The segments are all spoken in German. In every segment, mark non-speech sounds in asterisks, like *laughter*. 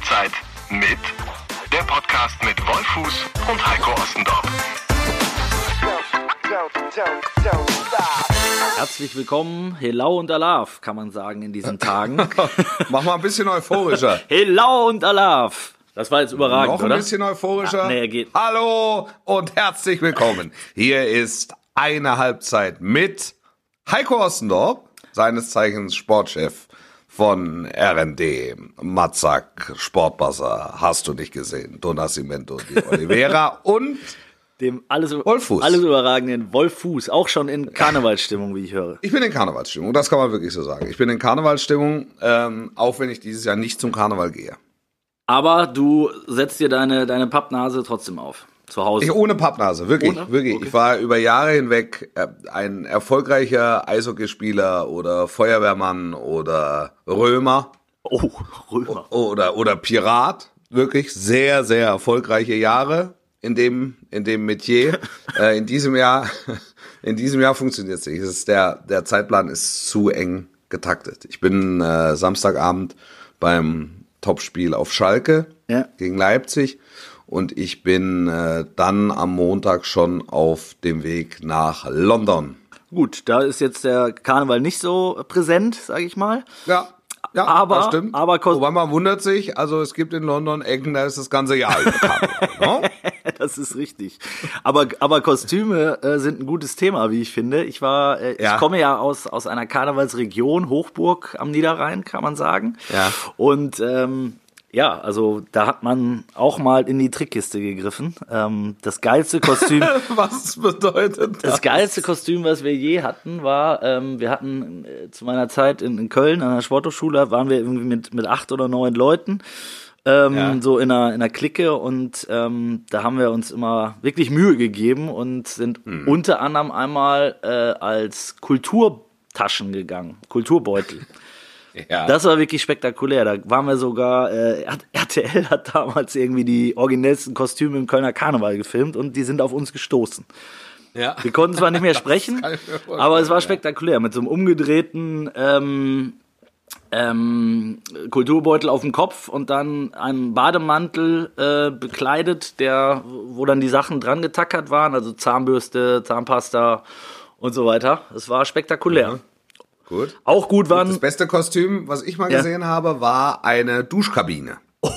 Halbzeit mit der Podcast mit Wolfuß und Heiko Ostendorf. Herzlich willkommen, Hello und Alaf, kann man sagen in diesen Tagen. *laughs* Mach mal ein bisschen euphorischer. *laughs* Hello und Alaf. Das war jetzt überragend, Noch ein oder? bisschen euphorischer. Ah, nee, geht. Hallo und herzlich willkommen. Hier ist eine Halbzeit mit Heiko Ostendorf, seines Zeichens Sportchef von RND, Matzak, Sportbuzzer, hast du nicht gesehen, Donacimento di *laughs* Oliveira und Dem alles, Wolfuß. alles überragenden Wolfuß, auch schon in Karnevalsstimmung, wie ich höre. ich bin in Karnevalsstimmung, das kann man wirklich so sagen. Ich bin in Karnevalsstimmung, ähm, auch wenn ich dieses Jahr nicht zum Karneval gehe. Aber du setzt dir deine, deine Pappnase trotzdem auf. Zu Hause. Ich ohne Pappnase, wirklich, Ohne? wirklich. Okay. Ich war über Jahre hinweg äh, ein erfolgreicher Eishockeyspieler oder Feuerwehrmann oder Römer oh, Römer. oder oder Pirat, wirklich sehr sehr erfolgreiche Jahre in dem in dem Metier. *laughs* äh, in diesem Jahr *laughs* in diesem Jahr funktioniert es nicht. Es ist der der Zeitplan ist zu eng getaktet. Ich bin äh, Samstagabend beim Topspiel auf Schalke Ja. gegen Leipzig und ich bin äh, dann am Montag schon auf dem Weg nach London. Gut, da ist jetzt der Karneval nicht so präsent, sage ich mal. Ja, ja, Aber- das stimmt. aber Wobei man wundert sich, also es gibt in London Ecken, da ist das ganze Jahr Karneval, *laughs* ne? *laughs* Das ist richtig. Aber, aber Kostüme äh, sind ein gutes Thema, wie ich finde. Ich war, äh, Ja. ich komme ja aus, aus einer Karnevalsregion, Hochburg am Niederrhein, kann man sagen. Ja. Und ähm, ja, also da hat man auch mal in die Trickkiste gegriffen. Ähm, das geilste Kostüm, *laughs* Was bedeutet das? das geilste Kostüm, was wir je hatten, war, ähm, wir hatten äh, zu meiner Zeit in, in Köln an der Sporthochschule, waren wir irgendwie mit, mit acht oder neun Leuten. Ähm, Ja. so in einer, in einer Clique und ähm, da haben wir uns immer wirklich Mühe gegeben und sind Hm. unter anderem einmal äh, als Kulturtaschen gegangen, Kulturbeutel. *laughs* *laughs* Ja. Das war wirklich spektakulär. Da waren wir sogar, äh, RTL hat damals irgendwie die originellsten Kostüme im Kölner Karneval gefilmt und die sind auf uns gestoßen. ja. Wir konnten zwar nicht mehr *laughs* sprechen, aber es war spektakulär. Mit so einem umgedrehten ähm, ähm, Kulturbeutel auf dem Kopf und dann einem Bademantel äh, bekleidet, der, wo dann die Sachen dran getackert waren, also Zahnbürste, Zahnpasta und so weiter. Es war spektakulär. Gut. Auch gut Das waren. beste Kostüm, was ich mal Ja. gesehen habe, war eine Duschkabine. *laughs*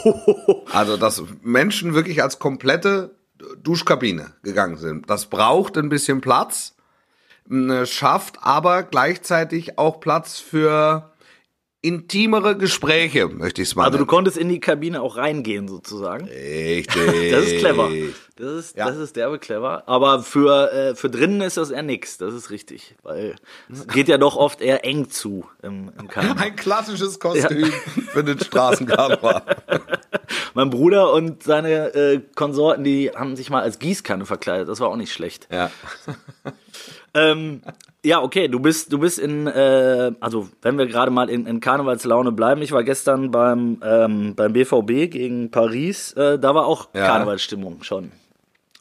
Also, dass Menschen wirklich als komplette Duschkabine gegangen sind. Das braucht ein bisschen Platz, schafft aber gleichzeitig auch Platz für intimere Gespräche, möchte ich es mal Also du konntest in die Kabine auch reingehen sozusagen. Richtig. Das ist clever. Das ist, Ja. das ist derbe clever. Aber für, äh, für drinnen ist das eher nix. Das ist richtig. Weil es geht ja doch oft eher eng zu im, im Karneval. *laughs* Ein klassisches Kostüm für den Straßenkarneval. *laughs* Mein Bruder und seine äh, Konsorten, die haben sich mal als Gießkanne verkleidet. Das war auch nicht schlecht. Ja. *laughs* Ähm, ja, okay, du bist, du bist in, äh, also wenn wir gerade mal in, in Karnevalslaune bleiben, ich war gestern beim, ähm, beim BVB gegen Paris, äh, da war auch Ja. Karnevalsstimmung schon.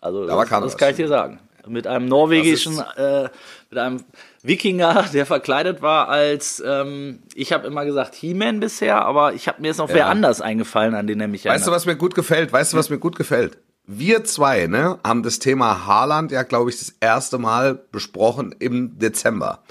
Also Da das, das kann ich dir sagen. Mit einem norwegischen, äh, mit einem Wikinger, *laughs* der verkleidet war als, ähm, ich habe immer gesagt He-Man bisher, aber ich habe mir jetzt noch wer Ja. anders eingefallen, an den er mich Weißt du, was mir gut gefällt? Weißt du, was mir gut gefällt? Wir zwei, ne, haben das Thema Haaland ja, glaube ich, das erste Mal besprochen im Dezember.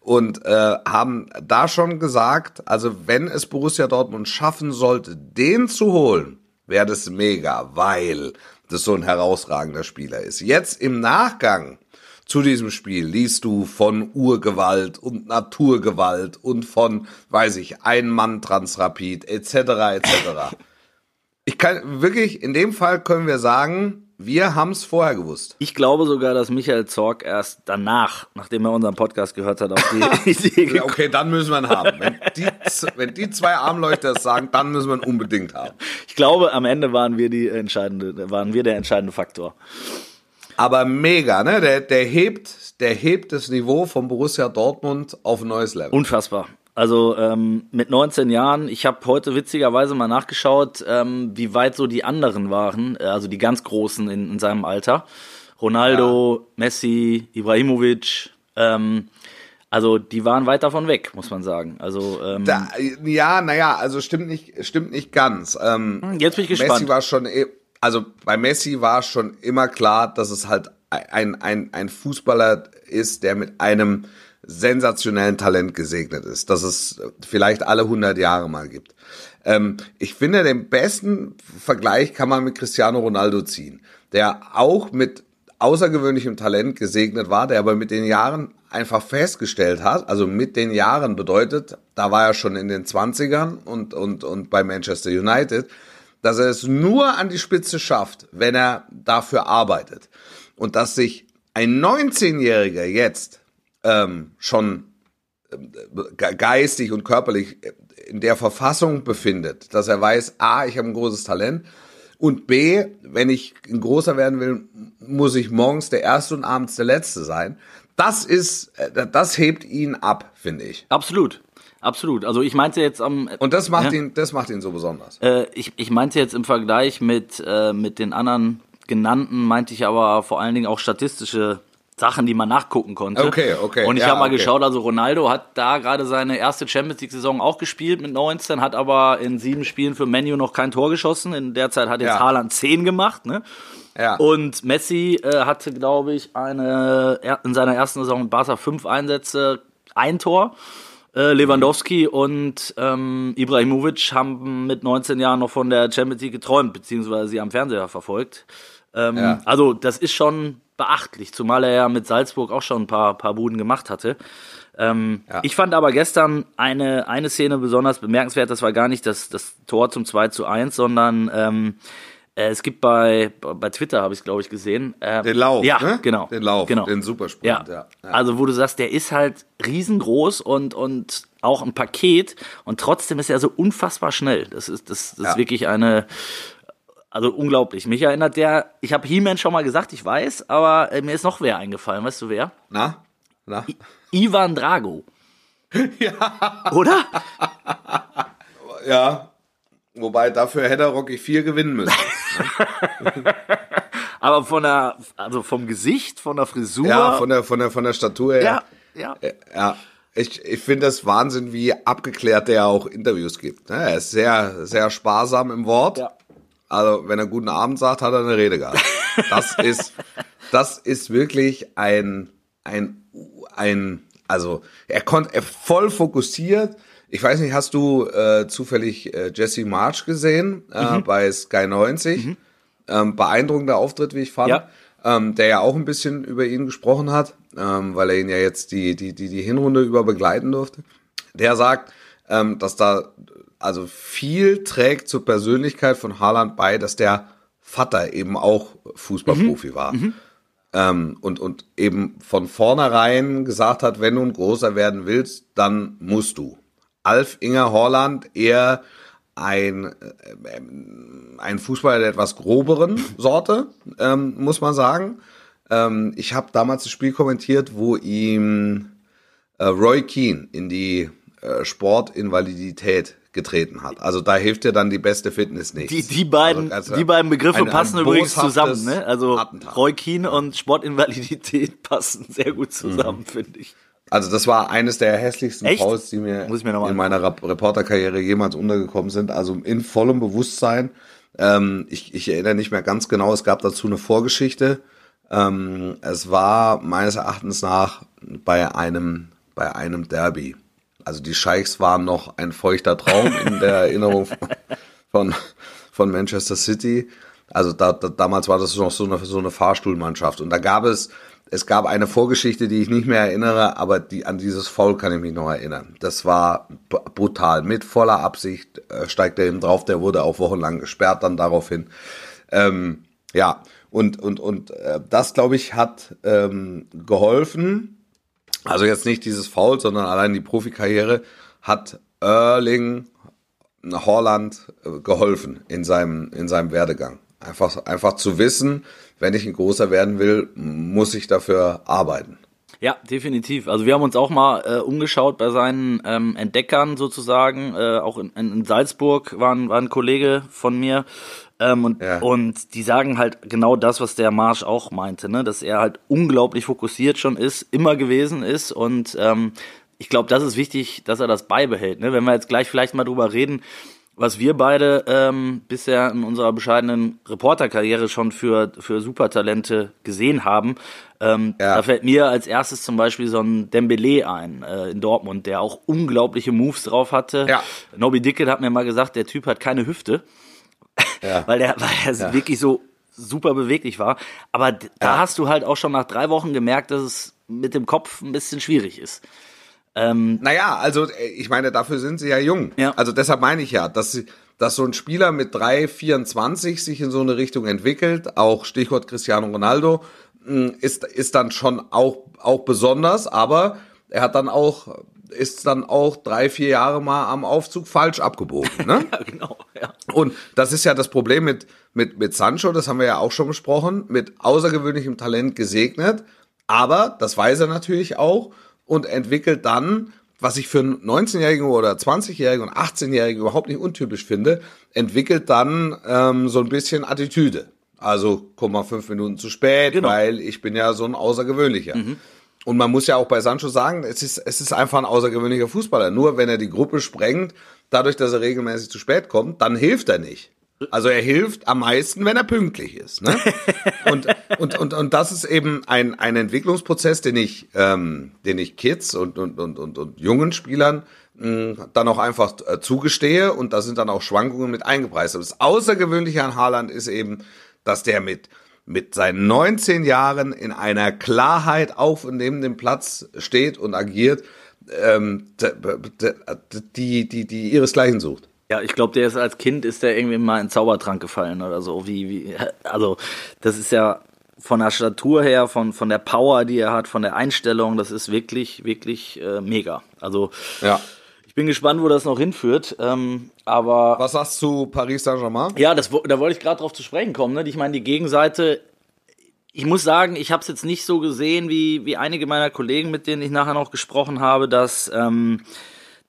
Und äh, haben da schon gesagt, also wenn es Borussia Dortmund schaffen sollte, den zu holen, wäre das mega, weil das so ein herausragender Spieler ist. Jetzt im Nachgang zu diesem Spiel liest du von Urgewalt und Naturgewalt und von, weiß ich, Ein-Mann-Transrapid etc. etc. Ich kann wirklich, in dem Fall können wir sagen, wir haben es vorher gewusst. Ich glaube sogar, dass Michael Zorg erst danach, nachdem er unseren Podcast gehört hat, auf die *laughs* Idee okay, dann müssen wir ihn haben. Wenn die, wenn die zwei Armleuchter es sagen, dann müssen wir ihn unbedingt haben. Ich glaube, am Ende waren wir die entscheidende, waren wir der entscheidende Faktor. Aber mega, ne? Der, der hebt, der hebt das Niveau von Borussia Dortmund auf ein neues Level. Unfassbar. Also ähm, mit 19 Jahren, ich habe heute witzigerweise mal nachgeschaut, ähm, wie weit so die anderen waren, äh, also die ganz Großen in, in seinem Alter. Ronaldo, Messi, Ibrahimovic. Ähm, Also die waren weit davon weg, muss man sagen. Also ähm, Da, ja, naja, also stimmt nicht, stimmt nicht ganz. Ähm, jetzt bin ich gespannt. Messi war schon, eh- also bei Messi war schon immer klar, dass es halt ein, ein, ein Fußballer ist, der mit einem sensationellen Talent gesegnet ist, dass es vielleicht alle 100 Jahre mal gibt. Ähm, ich finde, den besten Vergleich kann man mit Cristiano Ronaldo ziehen, der auch mit außergewöhnlichem Talent gesegnet war, der aber mit den Jahren einfach festgestellt hat, also mit den Jahren bedeutet, da war er schon in den 20ern und, und, und bei Manchester United, dass er es nur an die Spitze schafft, wenn er dafür arbeitet. Und dass sich ein 19-Jähriger jetzt ähm, schon ähm, ge- geistig und körperlich in der Verfassung befindet, dass er weiß, A, ich habe ein großes Talent und B, wenn ich ein großer werden will, muss ich morgens der Erste und abends der Letzte sein. Das ist, äh, das hebt ihn ab, finde ich. absolut, absolut. Also ich meinte jetzt am Und das macht Ja. ihn, das macht ihn so besonders. Äh, ich, ich meinte jetzt im Vergleich mit, äh, mit den anderen genannten, meinte ich aber vor allen Dingen auch statistische Sachen, die man nachgucken konnte. Okay, okay, Und ich ja, habe mal okay. geschaut, also Ronaldo hat da gerade seine erste Champions League-Saison auch gespielt mit 19, hat aber in sieben Spielen für Menu noch kein Tor geschossen. In der Zeit hat jetzt Ja. Haaland zehn gemacht. Ne? Ja. Und Messi äh, hatte, glaube ich, eine in seiner ersten Saison mit Barca fünf Einsätze, ein Tor. Äh, Lewandowski und ähm, Ibrahimovic haben mit 19 Jahren noch von der Champions League geträumt, beziehungsweise sie am Fernseher verfolgt. Ähm, Ja. Also das ist schon beachtlich, zumal er ja mit Salzburg auch schon ein paar, paar Buden gemacht hatte. Ähm, Ja. Ich fand aber gestern eine, eine Szene besonders bemerkenswert. Das war gar nicht das, das Tor zum 2 zu 1, sondern ähm, äh, es gibt bei, bei Twitter, habe ich es, glaube ich, gesehen. Äh, Den Lauf, ja, ne? genau. Den Lauf, genau. den Supersprint, Ja. ja. Ja. Also, wo du sagst, der ist halt riesengroß und, und auch ein Paket und trotzdem ist er so unfassbar schnell. Das ist, das, das ist wirklich eine, also unglaublich. Mich erinnert der, ich habe He-Man schon mal gesagt, ich weiß, aber äh, mir ist noch wer eingefallen. Weißt du wer? Na? Na? Ivan Drago. *laughs* ja. Oder? *laughs* Ja. Wobei dafür hätte Rocky 4 gewinnen müssen. *laughs* Aber von der, also vom Gesicht, von der Frisur. Ja, von der, von der, von der Statur her. ja, ja. Ja, ich, ich finde das Wahnsinn, wie abgeklärt der auch Interviews gibt. ne? Er ist sehr, sehr sparsam im Wort. Ja. Also, wenn er guten Abend sagt, hat er eine Rede gehabt. Das *laughs* ist, das ist wirklich ein, ein, ein, also, er konnte, er voll fokussiert. Ich weiß nicht, hast du äh, zufällig äh, Jesse March gesehen äh, Mhm. bei Sky 90? Ähm, beeindruckender Auftritt, wie ich fand. Ja. Ähm, der ja auch ein bisschen über ihn gesprochen hat, ähm, weil er ihn ja jetzt die, die, die, die Hinrunde über begleiten durfte. Der sagt, ähm, dass da also viel trägt zur Persönlichkeit von Haaland bei, dass der Vater eben auch Fußballprofi war. Ähm, und, und eben von vornherein gesagt hat, wenn du ein großer werden willst, dann musst du. Alf Inger Horland eher ein, ähm, ein Fußballer der etwas groberen *laughs* Sorte, ähm, muss man sagen. Ähm, ich habe damals das Spiel kommentiert, wo ihm äh, Roy Keane in die äh, Sportinvalidität getreten hat. Also da hilft dir dann die beste Fitness nichts. Die, die, beiden, Also, also die beiden Begriffe ein- ein passen übrigens zusammen. Ne? Also Attentat. Keane und Sportinvalidität *laughs* passen sehr gut zusammen, finde ich. Also das war eines der hässlichsten Echt? Fouls, die mir, mir in meiner Reporterkarriere jemals untergekommen sind. Also in vollem Bewusstsein. Ähm, ich, ich erinnere nicht mehr ganz genau, es gab dazu eine Vorgeschichte. Ähm, es war meines Erachtens nach bei einem, bei einem Derby. Also die Scheichs waren noch ein feuchter Traum in der *laughs* Erinnerung von, von Manchester City. Also da, da, damals war das noch so eine, so eine Fahrstuhlmannschaft. Und da gab es, es gab eine Vorgeschichte, die ich nicht mehr erinnere, aber die, an dieses Foul kann ich mich noch erinnern. Das war brutal. Mit voller Absicht äh, steigt er eben drauf. Der wurde auch wochenlang gesperrt dann daraufhin. Ähm, ja, und, und, und äh, das, glaube ich, hat ähm, geholfen. Also jetzt nicht dieses Foul, sondern allein die Profikarriere hat Erling Holland äh, geholfen in seinem, in seinem Werdegang. Einfach, einfach zu wissen, wenn ich ein großer werden will, muss ich dafür arbeiten. Ja, definitiv. Also wir haben uns auch mal äh, umgeschaut bei seinen ähm, Entdeckern sozusagen. Äh, auch in, in Salzburg war ein, war ein Kollege von mir. Ähm, und, Ja. und die sagen halt genau das, was der Marsch auch meinte, ne? dass er halt unglaublich fokussiert schon ist, immer gewesen ist. Und ähm, ich glaube, das ist wichtig, dass er das beibehält. Ne? Wenn wir jetzt gleich vielleicht mal drüber reden, was wir beide ähm, bisher in unserer bescheidenen Reporterkarriere schon für, für Supertalente gesehen haben. Ähm, Ja. Da fällt mir als erstes zum Beispiel so ein Dembele ein äh, in Dortmund, der auch unglaubliche Moves drauf hatte. Ja. Nobby Dickett hat mir mal gesagt, der Typ hat keine Hüfte, Ja. weil der, weil er wirklich so super beweglich war. Aber da Ja. hast du halt auch schon nach drei Wochen gemerkt, dass es mit dem Kopf ein bisschen schwierig ist. Ähm, Naja, also äh, ich meine, dafür sind sie ja jung. Ja. Also deshalb meine ich ja, dass, sie, dass so ein Spieler mit 3, 24 sich in so eine Richtung entwickelt, auch Stichwort Cristiano Ronaldo, mh, ist, ist dann schon auch, auch besonders, aber er hat dann auch, ist dann auch drei, vier Jahre mal am Aufzug falsch abgebogen. Ne? *laughs* ja, genau, ja. Und das ist ja das Problem mit, mit, mit Sancho, das haben wir ja auch schon besprochen, mit außergewöhnlichem Talent gesegnet. Aber das weiß er natürlich auch und entwickelt dann, was ich für einen 19-Jährigen oder 20-Jährigen und 18-Jährigen überhaupt nicht untypisch finde, entwickelt dann ähm, so ein bisschen Attitüde. Also, komm mal fünf Minuten zu spät, Genau. weil ich bin ja so ein Außergewöhnlicher. Und man muss ja auch bei Sancho sagen, es ist, es ist einfach ein außergewöhnlicher Fußballer. Nur wenn er die Gruppe sprengt, dadurch, dass er regelmäßig zu spät kommt, dann hilft er nicht. Also er hilft am meisten, wenn er pünktlich ist. Ne? *laughs* Und, und, und, und das ist eben ein, ein Entwicklungsprozess, den ich, ähm, den ich Kids und, und, und, und, und jungen Spielern mh, dann auch einfach äh, zugestehe und da sind dann auch Schwankungen mit eingepreist. Aber das Außergewöhnliche an Haaland ist eben, dass der mit mit seinen 19 Jahren in einer Klarheit auf und neben dem Platz steht und agiert, ähm, die, die, die ihresgleichen sucht. Ja, ich glaube, der ist als Kind ist der irgendwie mal in den Zaubertrank gefallen oder so. Wie, wie, also das ist ja von der Statur her, von, von der Power, die er hat, von der Einstellung, das ist wirklich, wirklich äh, mega. Also Ja. Ich bin gespannt, wo das noch hinführt. Ähm, aber Was sagst du zu Paris Saint-Germain? ja, das, da wollte ich gerade drauf zu sprechen kommen. Ne? Ich meine, die Gegenseite, ich muss sagen, ich habe es jetzt nicht so gesehen wie, wie einige meiner Kollegen, mit denen ich nachher noch gesprochen habe, dass, ähm,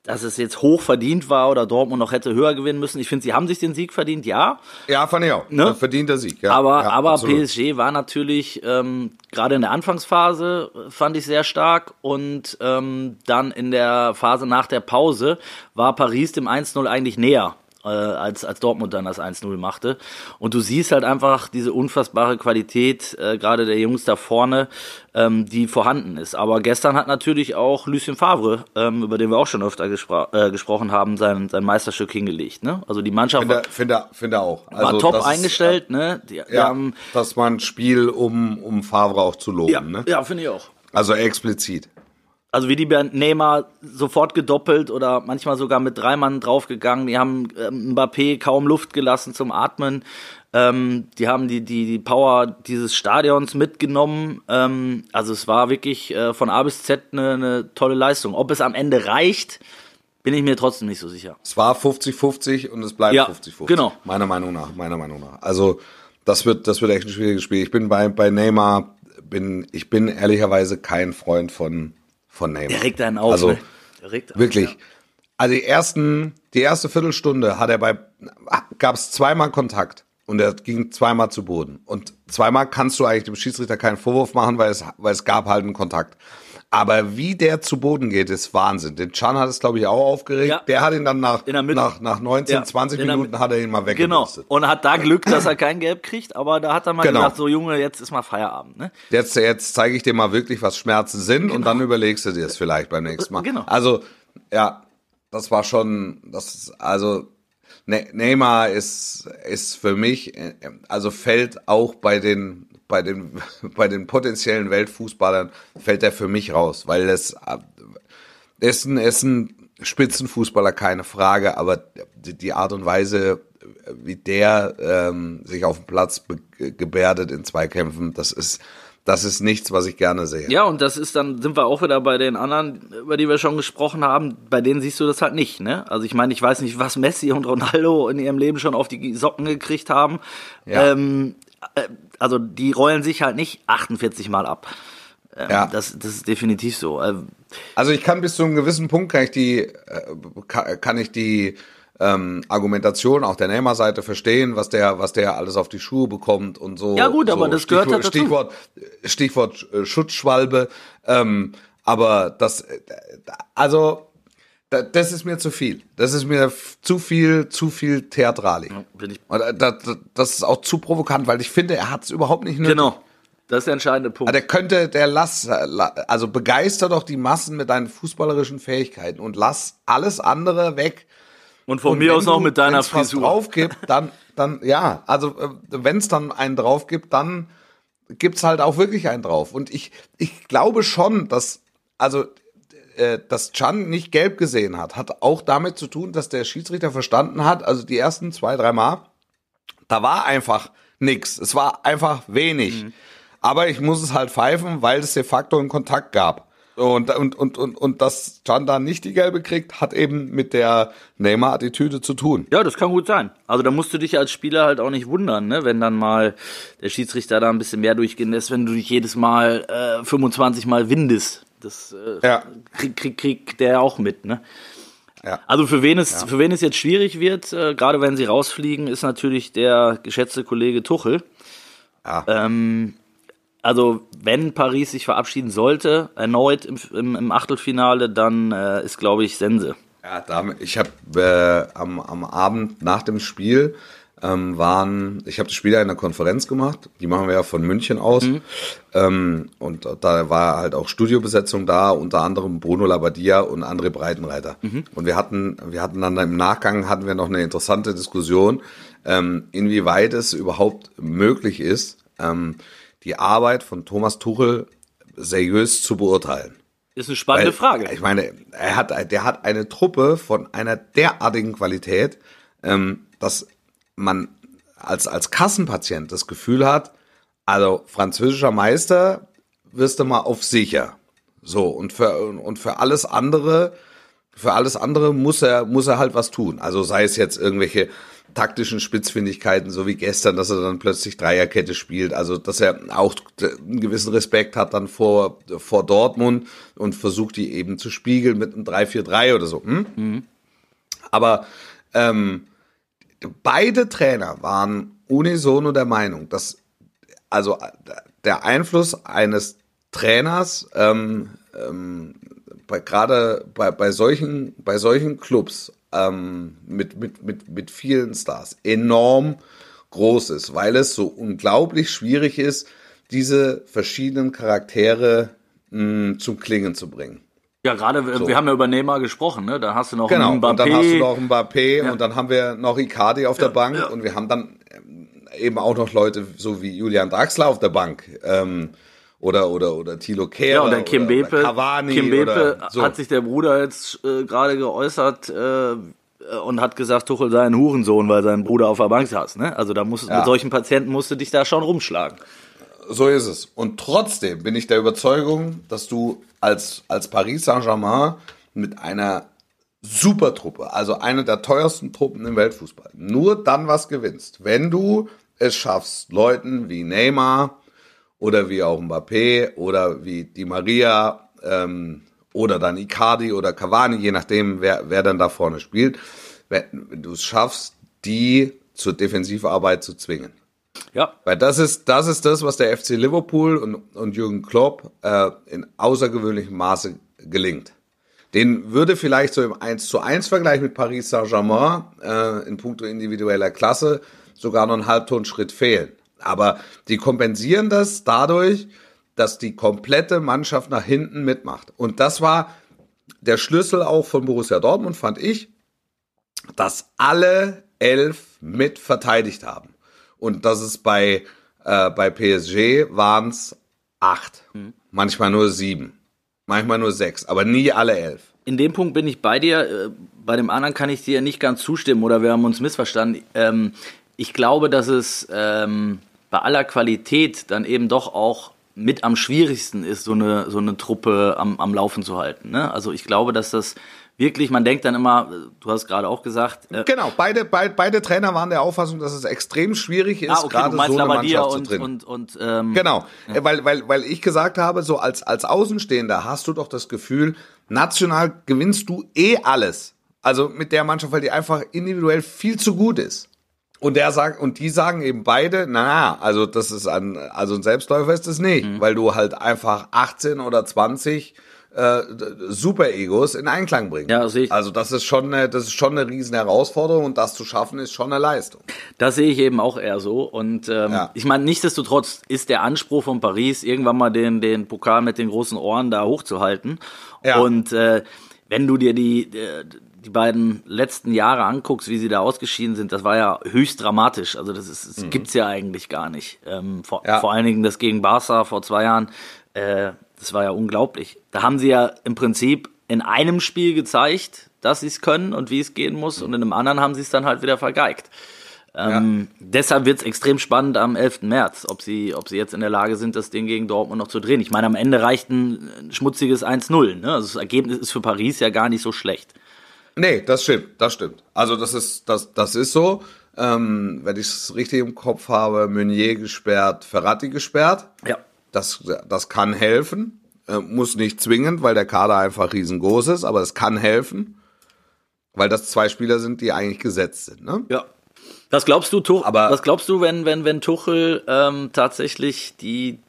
dass es jetzt hoch verdient war oder Dortmund noch hätte höher gewinnen müssen. Ich finde, sie haben sich den Sieg verdient, ja. Ja, fand ich auch. Ne? Verdienter Sieg. Ja, aber ja, aber absolut. PSG war natürlich ähm, gerade in der Anfangsphase fand ich sehr stark und ähm, dann in der Phase nach der Pause war Paris dem 1-0 eigentlich näher. Äh, als, als Dortmund dann das 1-0 machte. Und du siehst halt einfach diese unfassbare Qualität, äh, gerade der Jungs da vorne, ähm, die vorhanden ist. Aber gestern hat natürlich auch Lucien Favre, ähm, über den wir auch schon öfter gespro äh, gesprochen haben, sein, sein Meisterstück hingelegt. Ne? Also die Mannschaft war, Finde, finde, finde auch. war Also top das ist, eingestellt. ne? Die, die Ja, haben, das war ein Spiel, um, um Favre auch zu loben. ja, Ne? ja finde ich auch. Also explizit. Also wie die bei Neymar sofort gedoppelt oder manchmal sogar mit drei Mann draufgegangen. Die haben ähm, Mbappé kaum Luft gelassen zum Atmen. Ähm, die haben die, die, die Power dieses Stadions mitgenommen. Ähm, also es war wirklich äh, von A bis Z eine, eine tolle Leistung. Ob es am Ende reicht, bin ich mir trotzdem nicht so sicher. Es war 50-50 und es bleibt Ja, 50-50. genau. Meiner Meinung nach, meiner Meinung nach. Also, das wird, das wird echt ein schwieriges Spiel. Ich bin bei, bei Neymar, bin, ich bin ehrlicherweise kein Freund von, von Neymar. Der regt einen auf. Also, ne? Wirklich. Ja. Also, die ersten, die erste Viertelstunde hat er bei, gab es zweimal Kontakt. Und er ging zweimal zu Boden. Und zweimal kannst du eigentlich dem Schiedsrichter keinen Vorwurf machen, weil es, weil es gab halt einen Kontakt. Aber wie der zu Boden geht, ist Wahnsinn. Den Chan hat es, glaube ich, auch aufgeregt. Ja. Der hat ihn dann nach, nach, nach 19, Ja, 20 in Minuten hat er ihn mal Genau. weggebürstet. Und hat da Glück, dass er kein Gelb kriegt, aber da hat er mal Genau. gesagt, so Junge, jetzt ist mal Feierabend. Ne? Jetzt, jetzt zeige ich dir mal wirklich, was Schmerzen sind und dann überlegst du dir es vielleicht beim nächsten Mal. Genau. Also, ja, das war schon, das ist, also, Ne- Neymar ist, ist für mich, äh, also fällt auch bei den, bei den, *laughs* bei den potenziellen Weltfußballern, fällt er für mich raus, weil es, äh, ist ein, ist ein Spitzenfußballer, keine Frage, aber die, die Art und Weise, wie der ähm, sich auf dem Platz be gebärdet in Zweikämpfen, das ist, das ist nichts, was ich gerne sehe. Ja, und das ist dann, sind wir auch wieder bei den anderen, über die wir schon gesprochen haben, bei denen siehst du das halt nicht, ne? Also ich meine, ich weiß nicht, was Messi und Ronaldo in ihrem Leben schon auf die Socken gekriegt haben. Ja. Ähm, äh, also die rollen sich halt nicht 48 Mal ab. Ähm, Ja. das, das ist definitiv so. Äh, Also ich kann bis zu einem gewissen Punkt kann ich die äh, kann, kann ich die ähm, Argumentation auch der Neymar-Seite verstehen, was der was der alles auf die Schuhe bekommt und so. Ja, gut, aber so das gehört Stichwort, halt dazu. Stichwort Stichwort äh, Schutzschwalbe. Ähm, aber das äh, also das ist mir zu viel. Das ist mir zu viel, zu viel Theatralik. bin ich, Und äh, das, ist auch zu provokant, weil ich finde, er hat es überhaupt nicht nötig. genau. Das ist der entscheidende Punkt. Aber der könnte, der lass, also begeister doch die Massen mit deinen fußballerischen Fähigkeiten und lass alles andere weg. Und von Und mir wenn aus noch mit deiner wenn's was Frisur. drauf gibt, dann, dann, ja, also wenn es dann einen drauf gibt, dann gibt's halt auch wirklich einen drauf. Und ich, ich glaube schon, dass, also äh, dass Chan nicht gelb gesehen hat, hat auch damit zu tun, dass der Schiedsrichter verstanden hat, also die ersten zwei, drei Mal, da war einfach nix. Es war einfach wenig. Aber ich muss es halt pfeifen, weil es de facto einen Kontakt gab. Und, und, und, und, und dass Can dann nicht die gelbe kriegt, hat eben mit der Neymar-Attitüde zu tun. Ja, das kann gut sein. Also da musst du dich als Spieler halt auch nicht wundern, ne? wenn dann mal der Schiedsrichter da ein bisschen mehr durchgehen lässt, wenn du dich jedes Mal äh, 25 Mal windest. Das äh, Ja. krieg, krieg, krieg der auch mit, ne? Ja. Also für wen es, für wen es jetzt schwierig wird, äh, gerade wenn sie rausfliegen, ist natürlich der geschätzte Kollege Tuchel. Ja. Ähm, also wenn Paris sich verabschieden sollte, erneut im, im, im Achtelfinale, dann äh, ist, glaube ich, Sense. Ja, ich habe äh, am, am Abend nach dem Spiel ähm, waren, ich habe das Spiel ja in der Konferenz gemacht, die machen wir ja von München aus. Ähm, und da war halt auch Studiobesetzung da, unter anderem Bruno Labbadia und André Breitenreiter. Und wir hatten, wir hatten dann im Nachgang hatten wir noch eine interessante Diskussion, ähm, inwieweit es überhaupt möglich ist, ähm, die Arbeit von Thomas Tuchel seriös zu beurteilen. Ist eine spannende Weil, Frage. Ich meine, er hat, der hat eine Truppe von einer derartigen Qualität, ähm, dass man als, als Kassenpatient das Gefühl hat, also französischer Meister wirst du mal auf sicher. So, und für, und für alles andere, für alles andere muss er, muss er halt was tun. Also sei es jetzt irgendwelche taktischen Spitzfindigkeiten, so wie gestern, dass er dann plötzlich Dreierkette spielt. Also, dass er auch einen gewissen Respekt hat dann vor, vor Dortmund und versucht, die eben zu spiegeln mit einem 3-4-3 oder so. Hm? Aber ähm, beide Trainer waren unisono der Meinung, dass also der Einfluss eines Trainers ähm, ähm, bei, gerade bei, bei solchen bei solchen Clubs ähm, mit, mit, mit, mit vielen Stars enorm groß ist, weil es so unglaublich schwierig ist, diese verschiedenen Charaktere mh, zum Klingen zu bringen. Ja, gerade, äh, wir haben ja über Neymar gesprochen, ne? Da hast du noch Genau, einen Mbappé. und dann hast du noch Mbappé und dann haben wir noch Icardi auf der Bank ja. und wir haben dann ähm, eben auch noch Leute so wie Julian Draxler auf der Bank ähm, oder oder oder Thilo Kehrer ja, dann Kim oder, oder Bepe. Cavani Kim Bepe oder so. hat sich der Bruder jetzt äh, gerade geäußert äh, und hat gesagt, Tuchel sei ein Hurensohn, weil sein Bruder auf der Bank saß. Ne? Also da musst, Ja. mit solchen Patienten musst du dich da schon rumschlagen. So ist es. Und trotzdem bin ich der Überzeugung, dass du als, als Paris Saint-Germain mit einer Supertruppe, also eine der teuersten Truppen im Weltfußball, nur dann was gewinnst, wenn du es schaffst, Leuten wie Neymar oder wie auch Mbappé oder wie Di Maria ähm, oder dann Icardi oder Cavani, je nachdem, wer, wer dann da vorne spielt, wenn, wenn du es schaffst, die zur Defensivarbeit zu zwingen. Ja, Weil das ist, das ist das, was der FC Liverpool und, und Jürgen Klopp äh, in außergewöhnlichem Maße gelingt. Den würde vielleicht so im 1 zu 1 Vergleich mit Paris Saint-Germain äh, in puncto individueller Klasse sogar noch einen Halbtonschritt fehlen. Aber die kompensieren das dadurch, dass die komplette Mannschaft nach hinten mitmacht. Und das war der Schlüssel auch von Borussia Dortmund, fand ich, dass alle elf mit verteidigt haben. Und das ist bei, äh, bei PSG waren es acht. Manchmal nur sieben. Manchmal nur sechs, aber nie alle elf. in dem Punkt bin ich bei dir. Äh, Bei dem anderen kann ich dir nicht ganz zustimmen oder wir haben uns missverstanden. Ähm, ich glaube, dass es ähm, bei aller Qualität dann eben doch auch mit am schwierigsten ist, so eine, so eine Truppe am, am Laufen zu halten. Ne? Also ich glaube, dass das wirklich, man denkt dann immer, du hast gerade auch gesagt, äh, Genau, beide, beide, beide Trainer waren der Auffassung, dass es extrem schwierig ist, ah, okay, gerade so eine Labadia Mannschaft und, zu drin. und, und ähm, Genau, Äh, weil, weil, weil ich gesagt habe, so als, als Außenstehender hast du doch das Gefühl, national gewinnst du eh alles. Also mit der Mannschaft, weil die einfach individuell viel zu gut ist. Und der sagt, und die sagen eben beide, na, na, also das ist ein, also ein Selbstläufer ist es nicht, Mhm. weil du halt einfach 18 oder 20 äh, Super-Egos in Einklang bringst. Ja, sehe ich. Also das ist schon eine, das ist schon eine riesen Herausforderung und das zu schaffen ist schon eine Leistung. Das sehe ich eben auch eher so. Und ähm, Ja. ich meine, nichtsdestotrotz ist der Anspruch von Paris, irgendwann mal den, den Pokal mit den großen Ohren da hochzuhalten. Ja. Und äh, wenn du dir die, äh, die beiden letzten Jahre anguckst, wie sie da ausgeschieden sind, das war ja höchst dramatisch. Also das, ist, das gibt's ja eigentlich gar nicht. Ähm, vor, Mhm. Ja. vor allen Dingen das gegen Barca vor zwei Jahren, äh, das war ja unglaublich. Da haben sie ja im Prinzip in einem Spiel gezeigt, dass sie es können und wie es gehen muss, und in einem anderen haben sie es dann halt wieder vergeigt. Ähm, Deshalb wird es extrem spannend am 11. März, ob sie, ob sie jetzt in der Lage sind, das Ding gegen Dortmund noch zu drehen. Ich meine, am Ende reicht ein ein schmutziges 1-0. Ne? Also das Ergebnis ist für Paris ja gar nicht so schlecht. Nee, das stimmt, das stimmt. Also das ist, das, das ist so. Ähm, wenn ich es richtig im Kopf habe, Meunier gesperrt, Ferrati gesperrt. Ja. Das, das kann helfen. Äh, muss nicht zwingend, weil der Kader einfach riesengroß ist, aber es kann helfen. Weil das zwei Spieler sind, die eigentlich gesetzt sind. Ne? Ja. Was glaubst du, Tuch, Aber- was glaubst du, wenn, wenn, wenn Tuchel ähm, tatsächlich die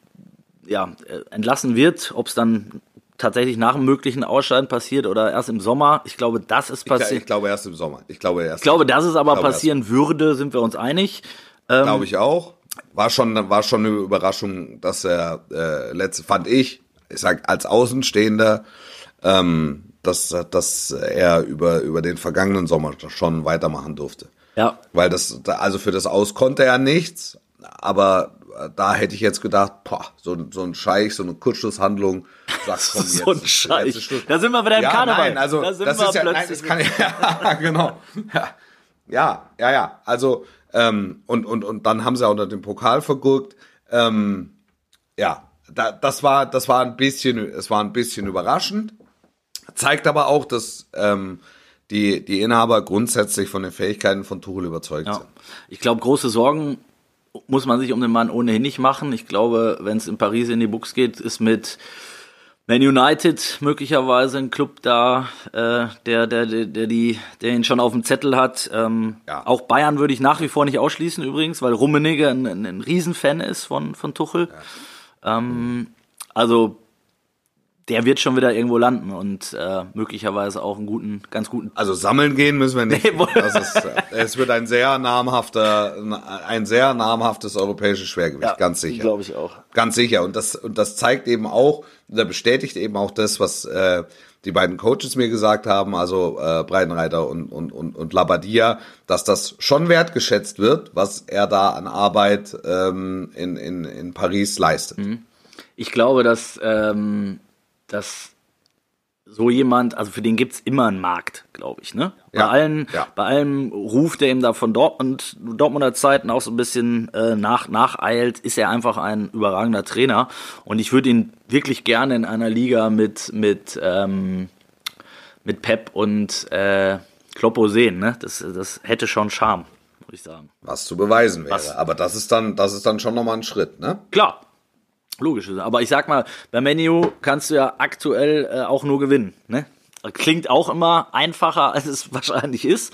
ja, äh, entlassen wird, ob es dann tatsächlich nach einem möglichen Ausscheiden passiert oder erst im Sommer? Ich glaube, das ist Ich, ich passiert. glaube erst im Sommer. Ich glaube erst. Ich glaube, dass es aber Ich glaube, passieren würde, sind wir uns einig. Ähm, Glaube ich auch. War schon, war schon eine Überraschung, dass er äh, letzte, fand ich, ich sag als Außenstehender, ähm, dass, dass er über, über den vergangenen Sommer schon weitermachen durfte. Ja, Weil das, also für das Aus konnte er nichts, aber da hätte ich jetzt gedacht, boah, so, ein- so ein Scheich, so eine Kurzschlusshandlung, sagt *laughs* komm, so ein jetzt- Scheich. jetzt. Da sind wir wieder im ja, Karneval. Nein, also Da sind das wir ist ja, nein, plötzlich das kann *laughs* ja, genau. Ja, ja, ja, ja. Also ähm, und und und dann haben sie auch unter den Pokal vergurkt. Ähm, ja, da, das war das war ein bisschen, es war ein bisschen überraschend. Zeigt aber auch, dass ähm, die die Inhaber grundsätzlich von den Fähigkeiten von Tuchel überzeugt Ja. sind. Ich glaube, große Sorgen muss man sich um den Mann ohnehin nicht machen. Ich glaube, wenn es in Paris in die Buchs geht, ist mit Man United möglicherweise ein Club da, äh, der, der, der, der, die, der ihn schon auf dem Zettel hat. Ähm, Ja. Auch Bayern würde ich nach wie vor nicht ausschließen übrigens, weil Rummenigge ein, ein, ein Riesenfan ist von, von Tuchel. Ähm, also der wird schon wieder irgendwo landen und äh, möglicherweise auch einen guten, ganz guten Also sammeln gehen müssen wir nicht. Nee, das ist, äh, es wird ein sehr namhafter, ein sehr namhaftes europäisches Schwergewicht, ganz sicher. Glaube ich auch. Ganz sicher. Und das, und das zeigt eben auch, oder bestätigt eben auch das, was äh, die beiden Coaches mir gesagt haben, also äh, Breitenreiter und, und, und, und Labadia, dass das schon wertgeschätzt wird, was er da an Arbeit ähm, in, in, in Paris leistet. Ich glaube, dass, ähm, dass so jemand, also für den gibt's immer einen Markt, glaube ich, ne? Bei Ja, allen, ja. bei allem Ruf, der ihm da von Dortmund, Dortmunder Zeiten auch so ein bisschen äh, nach, nacheilt, ist er einfach ein überragender Trainer. Und ich würde ihn wirklich gerne in einer Liga mit, mit, ähm, mit Pep und äh, Kloppo sehen, ne? Das, das hätte schon Charme, würde ich sagen. Was zu beweisen wäre. Was? Aber das ist dann, das ist dann schon nochmal ein Schritt, ne? Klar. Logisch. Aber ich sag mal, bei Menu kannst du ja aktuell äh, auch nur gewinnen. Ne? Klingt auch immer einfacher, *laughs* als es wahrscheinlich ist.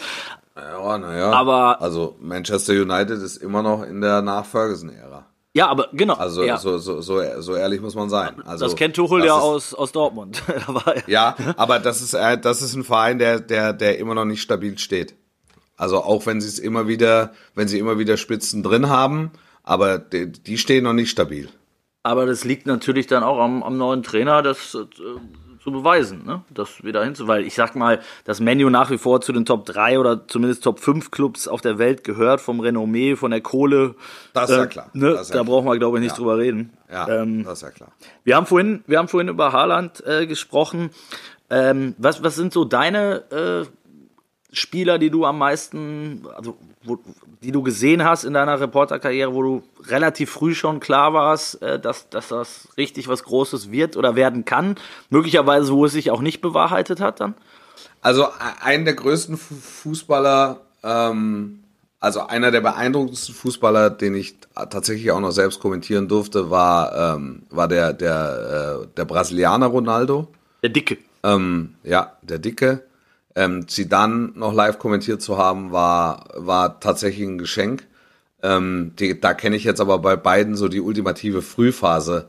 Ja, naja. Aber- Also Manchester United ist immer noch in der Nach-Ferguson-Ära. Ja, aber genau. Also ja. so, so, so, so ehrlich muss man sein. Also, das kennt Tuchel das ja ist- aus, aus Dortmund. *laughs* Ja, aber das ist, äh, das ist ein Verein, der, der, der immer noch nicht stabil steht. Also auch wenn sie es immer wieder, wenn sie immer wieder Spitzen drin haben, aber die, die stehen noch nicht stabil. Aber das liegt natürlich dann auch am, am neuen Trainer, das äh, zu beweisen, ne? das wieder hinzu. Weil ich sag mal, das Menu nach wie vor zu den Top 3 oder zumindest Top 5 Clubs auf der Welt gehört, vom Renommee, von der Kohle. Das ist ja klar. Ne? Ist ja da brauchen wir, glaube ich, nicht Ja. drüber reden. Ja, Ähm, das ist ja klar. Wir haben vorhin, wir haben vorhin über Haaland äh, gesprochen. Ähm, was, was sind so deine äh, Spieler, die du am meisten, also wo, die du gesehen hast in deiner Reporterkarriere, wo du relativ früh schon klar warst, äh, dass, dass das richtig was Großes wird oder werden kann? Möglicherweise, wo es sich auch nicht bewahrheitet hat dann? Also e- einen der größten Fu- Fußballer, ähm, also einer der beeindruckendsten Fußballer, den ich tatsächlich auch noch selbst kommentieren durfte, war, ähm, war der, der, äh, der Brasilianer Ronaldo. Der Dicke. Ähm, ja, der Dicke. Ähm, Zidane noch live kommentiert zu haben, war, war tatsächlich ein Geschenk. Ähm, die, da kenne ich jetzt aber bei beiden so die ultimative Frühphase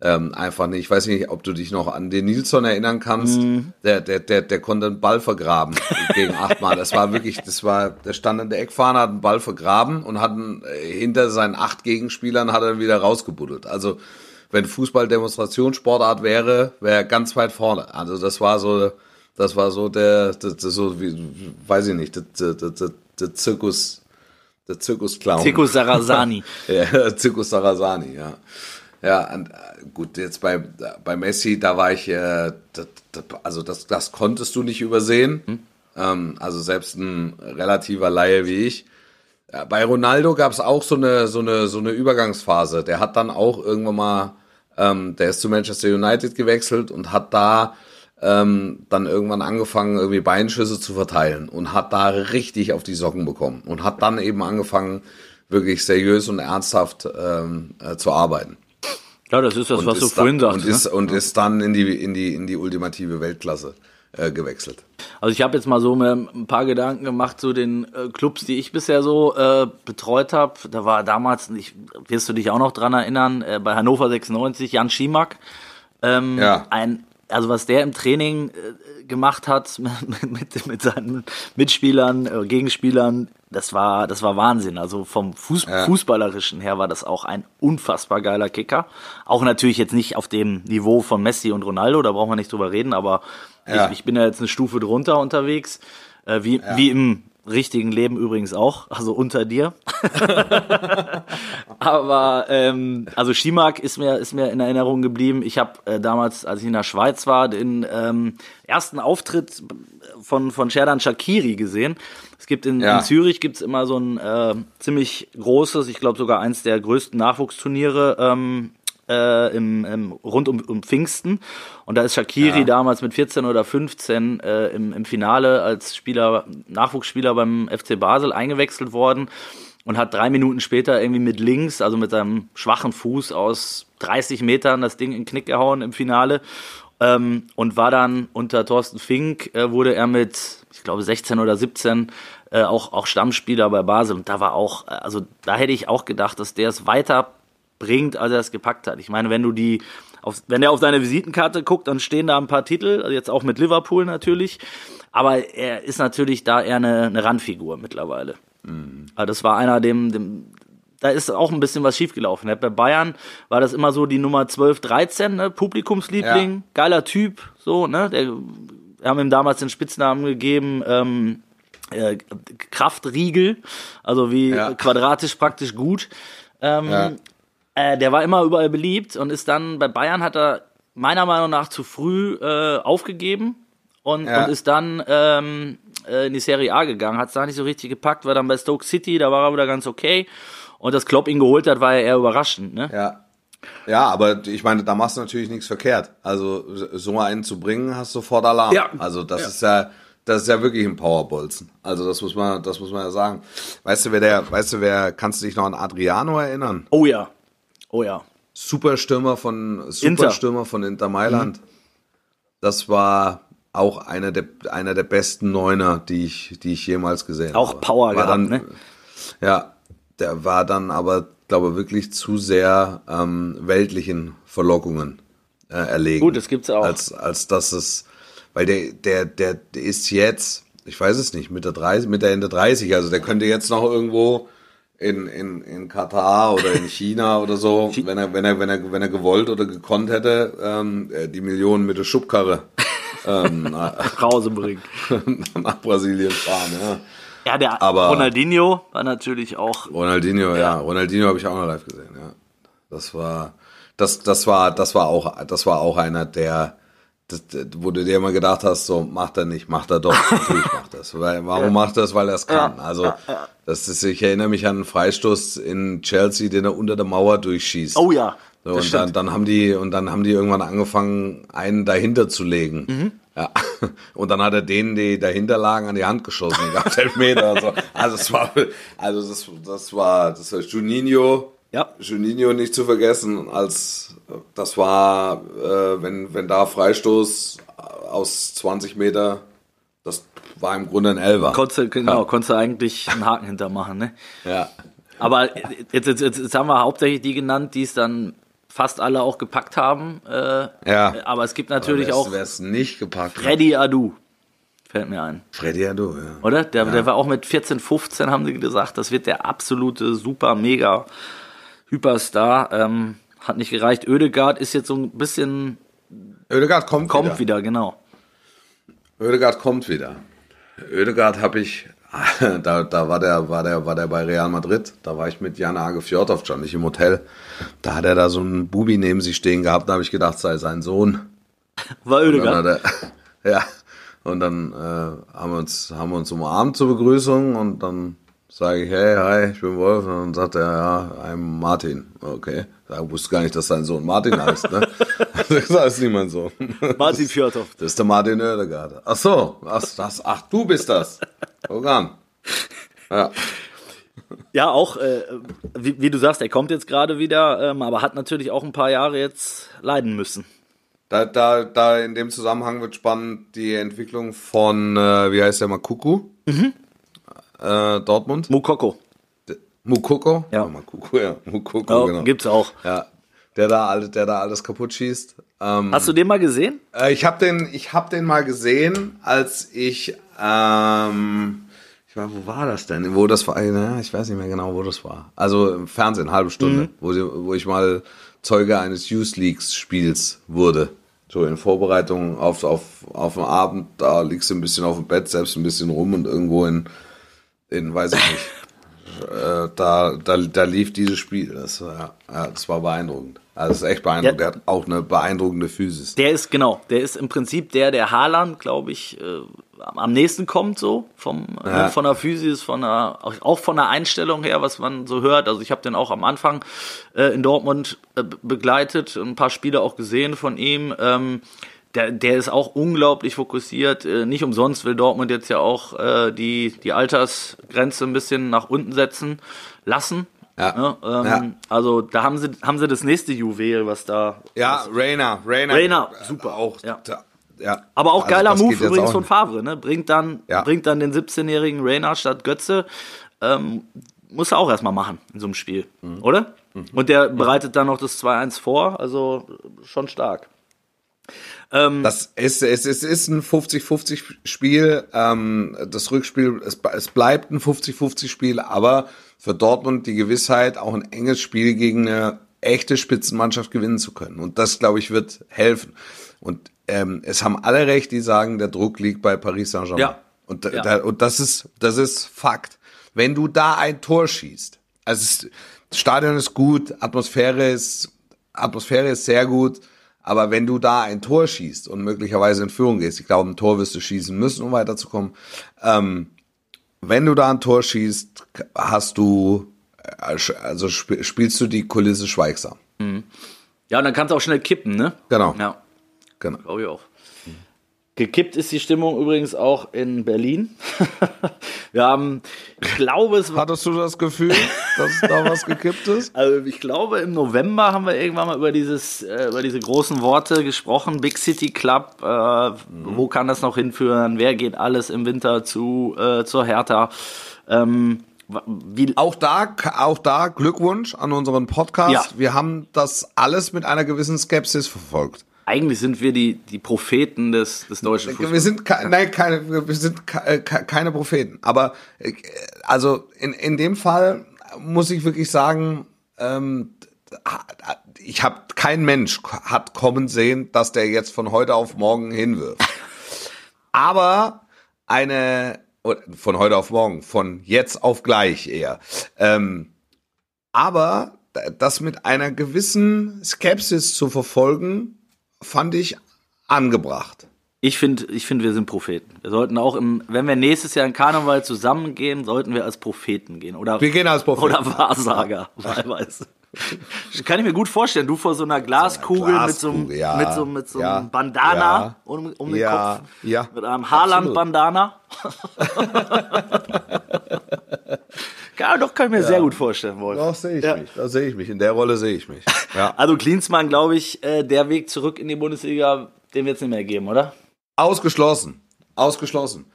ähm, einfach nicht. Ich weiß nicht, ob du dich noch an den Nilsson erinnern kannst. Der, der, der, der konnte einen Ball vergraben *laughs* gegen achtmal. Das war wirklich, das war, der stand in der Eckfahne, hat einen Ball vergraben und hat ihn, äh, hinter seinen acht Gegenspielern hat er wieder rausgebuddelt. Also wenn Fußball Demonstrationssportart wäre, wäre er ganz weit vorne. Also das war so, das war so der, das, das so wie, weiß ich nicht, der, Zirkus, der Zirkusclown. Tico Sarasani. *laughs* Ja, Zirkus Sarasani, ja. Ja, und, äh, gut, jetzt bei, bei Messi, da war ich, äh, das, also das, das konntest du nicht übersehen. Ähm, also selbst ein relativer Laie wie ich. Bei Ronaldo gab es auch so eine, so, eine, so eine Übergangsphase. Der hat dann auch irgendwann mal, ähm, der ist zu Manchester United gewechselt und hat da ähm, dann irgendwann angefangen, irgendwie Beinschüsse zu verteilen und hat da richtig auf die Socken bekommen und hat dann eben angefangen, wirklich seriös und ernsthaft ähm, äh, zu arbeiten. Ja, das ist das, was du ist vorhin dann, sagst. und, ist, ne? und ist dann in die, in die, in die ultimative Weltklasse äh, gewechselt. Also ich habe jetzt mal so mir ein paar Gedanken gemacht zu den äh, Clubs, die ich bisher so äh, betreut habe. Da war damals, ich, wirst du dich auch noch dran erinnern, äh, bei Hannover 96 Jan Schimak. Ähm, Ja. Ein, also was der im Training äh, gemacht hat *laughs* mit, mit, mit seinen Mitspielern, äh, Gegenspielern, das war, das war Wahnsinn. Also vom Fuß, Fußballerischen her war das auch ein unfassbar geiler Kicker. Auch natürlich jetzt nicht auf dem Niveau von Messi und Ronaldo, da brauchen wir nicht drüber reden, aber Ja. ich, ich bin ja jetzt eine Stufe drunter unterwegs, äh, wie, wie im richtigen Leben übrigens auch, also unter dir. *laughs* Aber ähm, also Schimak ist mir ist mir in Erinnerung geblieben. Ich habe äh, damals, als ich in der Schweiz war, den ähm, ersten Auftritt von von Sherdan Shakiri gesehen. Es gibt in, Ja. in Zürich gibt's immer so ein äh, ziemlich großes, ich glaube sogar eins der größten Nachwuchsturniere ähm, äh, im, im, rund um, um Pfingsten. Und da ist Shakiri Ja. damals mit 14 oder 15 äh, im, im Finale als Spieler, Nachwuchsspieler beim FC Basel eingewechselt worden und hat drei Minuten später irgendwie mit links, also mit seinem schwachen Fuß aus 30 Metern das Ding in den Knick gehauen im Finale. Ähm, und war dann unter Thorsten Fink, äh, wurde er mit, ich glaube, 16 oder 17 äh, auch, auch Stammspieler bei Basel. Und da war auch, äh, also da hätte ich auch gedacht, dass der es weiter bringt, als er es gepackt hat. Ich meine, wenn du die, auf, wenn er auf seine Visitenkarte guckt, dann stehen da ein paar Titel, also jetzt auch mit Liverpool natürlich. Aber er ist natürlich da eher eine, eine Randfigur mittlerweile. Also das war einer, dem, dem, da ist auch ein bisschen was schiefgelaufen. Bei Bayern war das immer so die Nummer 12, 13, ne? Publikumsliebling, Ja. geiler Typ, so, ne? Der, wir haben ihm damals den Spitznamen gegeben, ähm, äh, Kraftriegel, also wie Ja. quadratisch praktisch gut. Ähm, Ja. Äh, der war immer überall beliebt und ist dann bei Bayern hat er meiner Meinung nach zu früh äh, aufgegeben und, Ja. und ist dann ähm, äh, in die Serie A gegangen, hat es da nicht so richtig gepackt, war dann bei Stoke City, da war er wieder ganz okay. Und dass Klopp ihn geholt hat, war ja eher überraschend. Ne? Ja. Ja, aber ich meine, da machst du natürlich nichts verkehrt. Also so einen zu bringen, hast du sofort Alarm. Ja. Also das ist ja, das ist ja wirklich ein Powerbolzen. Also das muss man, das muss man ja sagen. Weißt du, wer der, weißt du, wer, kannst du dich noch an Adriano erinnern? Oh ja, oh ja. Superstürmer von, Inter. Superstürmer von Inter Mailand. Das war auch einer der, einer der besten Neuner, die ich, die ich jemals gesehen Auch habe. Power war gehabt, dann, ne? Ja, der war dann aber, glaube wirklich zu sehr ähm, weltlichen Verlockungen äh, erlegen. Gut, das gibt's auch. Als, als dass es, weil der, der, der, der ist jetzt, ich weiß es nicht, Mitte 30, Mitte Ende 30, also der könnte jetzt noch irgendwo in, in, in Katar oder in China oder so, *laughs* wenn er, wenn er, wenn er, wenn er gewollt oder gekonnt hätte, ähm, äh, die Millionen mit der Schubkarre ähm, *laughs* nach, Nach Hause bringen. *laughs* nach Brasilien fahren. Ja. Ja, der Aber- Ronaldinho war natürlich auch. Ronaldinho, ja. Ronaldinho habe ich auch noch live gesehen, ja. Das war, das, das war, das war auch, das war auch einer, der, das, wo du dir immer gedacht hast, so macht er nicht, macht er doch, *laughs* natürlich macht es. Weil, warum macht er es? Weil er es kann. Also, das ist, ich erinnere mich an einen Freistoß in Chelsea, den er unter der Mauer durchschießt. Oh ja. So, das und dann, stimmt. dann haben die, und dann haben die irgendwann angefangen, einen dahinter zu legen. Mhm. Ja. *laughs* Und dann hat er denen, die dahinter lagen, an die Hand geschossen. gehabt, Elfmeter und so. Also es war, also das, das war, das war Juninho. Ja. Juninho nicht zu vergessen, als das war, äh, wenn, wenn da Freistoß aus 20 Meter, das war im Grunde ein Elfer. Konntest, genau, konntest du eigentlich einen Haken *laughs* hintermachen, ne? Ja. Aber jetzt, jetzt, jetzt, haben wir hauptsächlich die genannt, die es dann fast alle auch gepackt haben. Äh, Ja. Aber es gibt natürlich auch Wer es nicht gepackt hat. Freddy Adu, fällt mir ein. Freddy Adu, ja. Oder? Der, der war auch mit 14, 15, haben sie gesagt, das wird der absolute super, mega Hyperstar. Ähm, hat nicht gereicht. Oedegaard ist jetzt so ein bisschen, Oedegaard kommt, kommt wieder. wieder, genau. Oedegaard kommt wieder. Oedegaard habe ich, *laughs* da, da war der, war der, war der bei Real Madrid. Da war ich mit Jan Age schon nicht im Hotel. Da hat er da so einen Bubi neben sich stehen gehabt. Da habe ich gedacht, sei sein Sohn. War hat er, *laughs* ja. Und dann äh, haben wir uns, haben wir uns umarmt zur Begrüßung und dann sage ich, hey, hi, ich bin Wolf. Und dann sagt er, ja, I'm Martin. Okay. Ich wusste gar nicht, dass sein Sohn Martin heißt, ne? *laughs* *laughs* das nicht mein Sohn. Martin Fjordhoff. Das ist der Martin Oedegaard. Ach so, ach, das, ach du bist das. Guck an. Ja. Ja, auch, äh, wie, wie du sagst, er kommt jetzt gerade wieder, ähm, aber hat natürlich auch ein paar Jahre jetzt leiden müssen. Da, da, da in dem Zusammenhang wird spannend die Entwicklung von, äh, wie heißt der mal, Kuku? Äh, Dortmund. Mukoko. Mukoko? Ja. Oh, Mukoko, ja. Mukoko, Ja, genau. Gibt's auch. Ja. Der da, alles- der da alles kaputt schießt. Ähm, Hast du den mal gesehen? Äh, ich habe den, ich hab den mal gesehen, als ich, ähm, ich war, wo war das denn? Wo das war? Na, ich weiß nicht mehr genau, wo das war. Also im Fernsehen, halbe Stunde, wo, die, wo ich mal Zeuge eines Youth Leagues Spiels wurde. So in Vorbereitung auf, auf, auf den Abend, da liegst du ein bisschen auf dem Bett, selbst ein bisschen rum und irgendwo in, in weiß ich nicht. äh, da, da, da lief dieses Spiel. Das war, ja, das war beeindruckend. Also das ist echt beeindruckend. Der hat auch eine beeindruckende Physis. Der ist, genau, der ist im Prinzip der, der Haaland, glaube ich, äh, am nächsten kommt so, vom, Ja. ne, von der Physis, von der, auch- von der Einstellung her, was man so hört. Also ich habe den auch am Anfang äh, in Dortmund äh, be- begleitet, ein paar Spiele auch gesehen von ihm. Ähm, der, der ist auch unglaublich fokussiert. Äh, nicht umsonst will Dortmund jetzt ja auch äh, die, die Altersgrenze ein bisschen nach unten setzen lassen. Ja. Ne? Ähm, Ja. Also da haben sie, haben sie das nächste Juwel, was da Ja, Rainer, Rainer. Rainer, äh, super. Auch, Ja. da, ja. Aber auch Also geiler Move übrigens von. Favre, ne? Bringt dann, Ja. bringt dann den 17-jährigen Rainer statt Götze. Ähm, muss er auch erstmal machen in so einem Spiel, Mhm. oder? Und der bereitet dann noch das 2-1 vor, also schon stark. Ähm, Das ist, es, es ist ein 50-50-Spiel. Ähm, das Rückspiel, es, es bleibt ein 50-50-Spiel, aber für Dortmund die Gewissheit, auch ein enges Spiel gegen eine echte Spitzenmannschaft gewinnen zu können. Und das, glaube ich, wird helfen. Und ähm, es haben alle recht, die sagen, der Druck liegt bei Paris Saint-Germain. Ja. Und, Ja. da, und das ist, das ist Fakt. Wenn du da ein Tor schießt, also das Stadion ist gut, Atmosphäre ist, Atmosphäre ist sehr gut, aber wenn du da ein Tor schießt und möglicherweise in Führung gehst, ich glaube, ein Tor wirst du schießen müssen, um weiterzukommen, ähm, wenn du da ein Tor schießt, hast du, äh, also sp spielst du die Kulisse schweigsam. ja, und dann kann es auch schnell kippen, ne? Genau. Ja, Genau. glaube ich auch. Gekippt ist die Stimmung übrigens auch in Berlin. *laughs* Wir haben, ich glaube, es war Hattest du das Gefühl, dass da was gekippt ist? *laughs* Also ich glaube, im November haben wir irgendwann mal über dieses, äh, über diese großen Worte gesprochen. Big City Club, äh, wo kann das noch hinführen? Wer geht alles im Winter zu äh, zur Hertha? Ähm, wie, Auch da, auch da Glückwunsch an unseren Podcast. Ja. Wir haben das alles mit einer gewissen Skepsis verfolgt. Eigentlich sind wir die, die Propheten des, des deutschen Wir Fußballs. sind, ke- nein, keine, wir sind ke- ke- keine Propheten. Aber äh, also in, in dem Fall muss ich wirklich sagen, ähm, ich habe kein Mensch hat kommen sehen, dass der jetzt von heute auf morgen hinwirft. *laughs* Aber eine von heute auf morgen, von jetzt auf gleich eher. Ähm, aber das mit einer gewissen Skepsis zu verfolgen, fand ich angebracht. Ich finde, ich finde, wir sind Propheten. Wir sollten auch im, wenn wir nächstes Jahr in Karneval zusammengehen, sollten wir als Propheten gehen. Oder, Wir gehen als Propheten. oder Wahrsager, *laughs* wahlweise. Kann ich mir gut vorstellen. Du vor so einer Glaskugel, mit so einem, Glaskugel, ja. mit so, mit so einem Ja. Bandana Ja. um, um den. Kopf. Ja. Mit einem Haarland-Bandana. *laughs* ja, doch, kann ich mir sehr gut vorstellen, Wolf. Da sehe ich Ja. mich. Da sehe ich mich. In der Rolle sehe ich mich. Ja. *laughs* Also Klinsmann, glaube ich, äh, der Weg zurück in die Bundesliga, den wird es nicht mehr geben, oder? Ausgeschlossen. Ausgeschlossen.